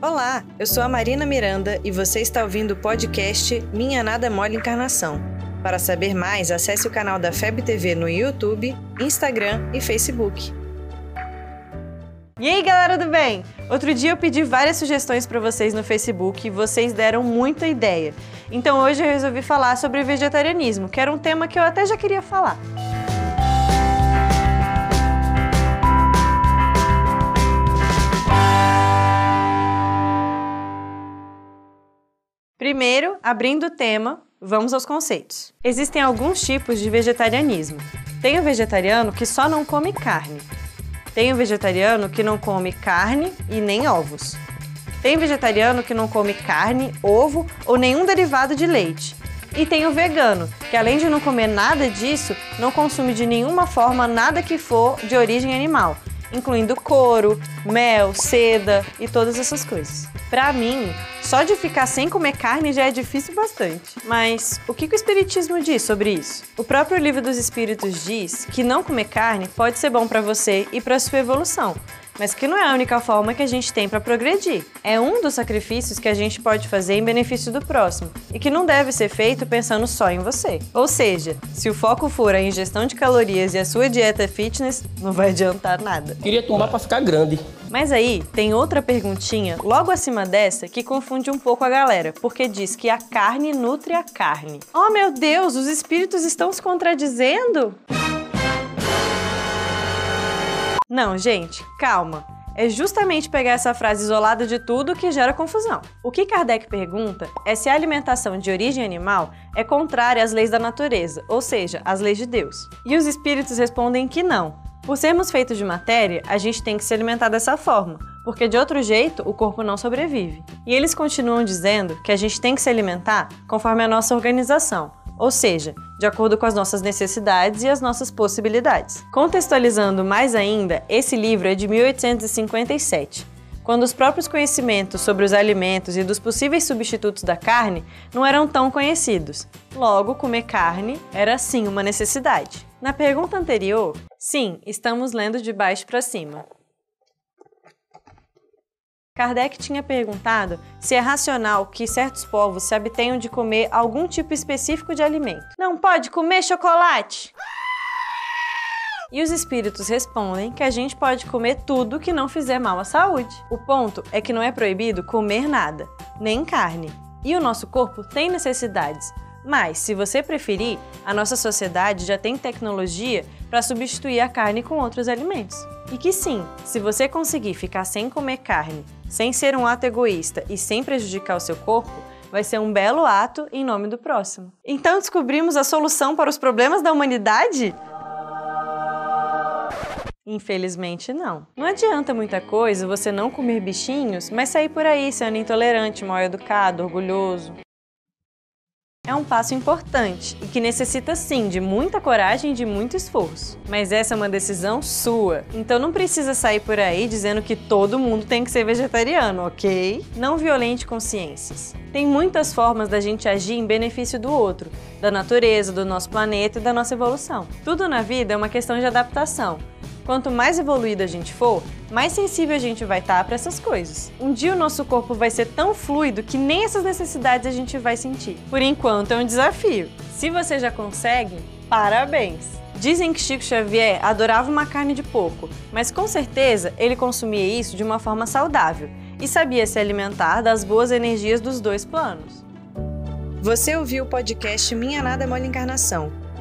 Olá, eu sou a Marina Miranda e você está ouvindo o podcast Minha Nada Mole Encarnação. Para saber mais, acesse o canal da FEB TV no YouTube, Instagram e Facebook. E aí, galera do bem? Outro dia eu pedi várias sugestões para vocês no Facebook e vocês deram muita ideia. Então hoje eu resolvi falar sobre vegetarianismo, que era um tema que eu até já queria falar. Primeiro, abrindo o tema, vamos aos conceitos. Existem alguns tipos de vegetarianismo. Tem o vegetariano que só não come carne. Tem o vegetariano que não come carne e nem ovos. Tem vegetariano que não come carne, ovo ou nenhum derivado de leite. E tem o vegano, que além de não comer nada disso, não consome de nenhuma forma nada que for de origem animal, incluindo couro, mel, seda e todas essas coisas. Para mim, só de ficar sem comer carne já é difícil bastante. Mas o que o Espiritismo diz sobre isso? O próprio Livro dos Espíritos diz que não comer carne pode ser bom para você e para sua evolução, mas que não é a única forma que a gente tem para progredir. É um dos sacrifícios que a gente pode fazer em benefício do próximo e que não deve ser feito pensando só em você. Ou seja, se o foco for a ingestão de calorias e a sua dieta fitness, não vai adiantar nada. Queria tomar para ficar grande. Mas aí tem outra perguntinha logo acima dessa que confunde um pouco a galera, porque diz que a carne nutre a carne. Oh meu Deus, os espíritos estão se contradizendo? Não, gente, calma. É justamente pegar essa frase isolada de tudo que gera confusão. O que Kardec pergunta é se a alimentação de origem animal é contrária às leis da natureza, ou seja, às leis de Deus. E os espíritos respondem que não. Por sermos feitos de matéria, a gente tem que se alimentar dessa forma, porque de outro jeito o corpo não sobrevive. E eles continuam dizendo que a gente tem que se alimentar conforme a nossa organização, ou seja, de acordo com as nossas necessidades e as nossas possibilidades. Contextualizando mais ainda, esse livro é de 1857, quando os próprios conhecimentos sobre os alimentos e dos possíveis substitutos da carne não eram tão conhecidos. Logo, comer carne era sim uma necessidade. Na pergunta anterior, sim, estamos lendo de baixo para cima. Kardec tinha perguntado se é racional que certos povos se abstenham de comer algum tipo específico de alimento. Não pode comer chocolate! E os espíritos respondem que a gente pode comer tudo que não fizer mal à saúde. O ponto é que não é proibido comer nada, nem carne. E o nosso corpo tem necessidades. Mas, se você preferir, a nossa sociedade já tem tecnologia para substituir a carne com outros alimentos. E que sim, se você conseguir ficar sem comer carne sem ser um ato egoísta e sem prejudicar o seu corpo, vai ser um belo ato em nome do próximo. Então descobrimos a solução para os problemas da humanidade? Infelizmente não. Não adianta muita coisa você não comer bichinhos, mas sair por aí sendo intolerante, mal educado, orgulhoso é um passo importante e que necessita sim de muita coragem e de muito esforço. Mas essa é uma decisão sua, então não precisa sair por aí dizendo que todo mundo tem que ser vegetariano, ok? Não violente consciências. Tem muitas formas da gente agir em benefício do outro, da natureza, do nosso planeta e da nossa evolução. Tudo na vida é uma questão de adaptação. Quanto mais evoluído a gente for, mais sensível a gente vai estar para essas coisas. Um dia o nosso corpo vai ser tão fluido que nem essas necessidades a gente vai sentir. Por enquanto é um desafio. Se você já consegue, parabéns! Dizem que Chico Xavier adorava uma carne de porco, mas com certeza ele consumia isso de uma forma saudável e sabia se alimentar das boas energias dos dois planos. Você ouviu o podcast Minha Nada Mole Encarnação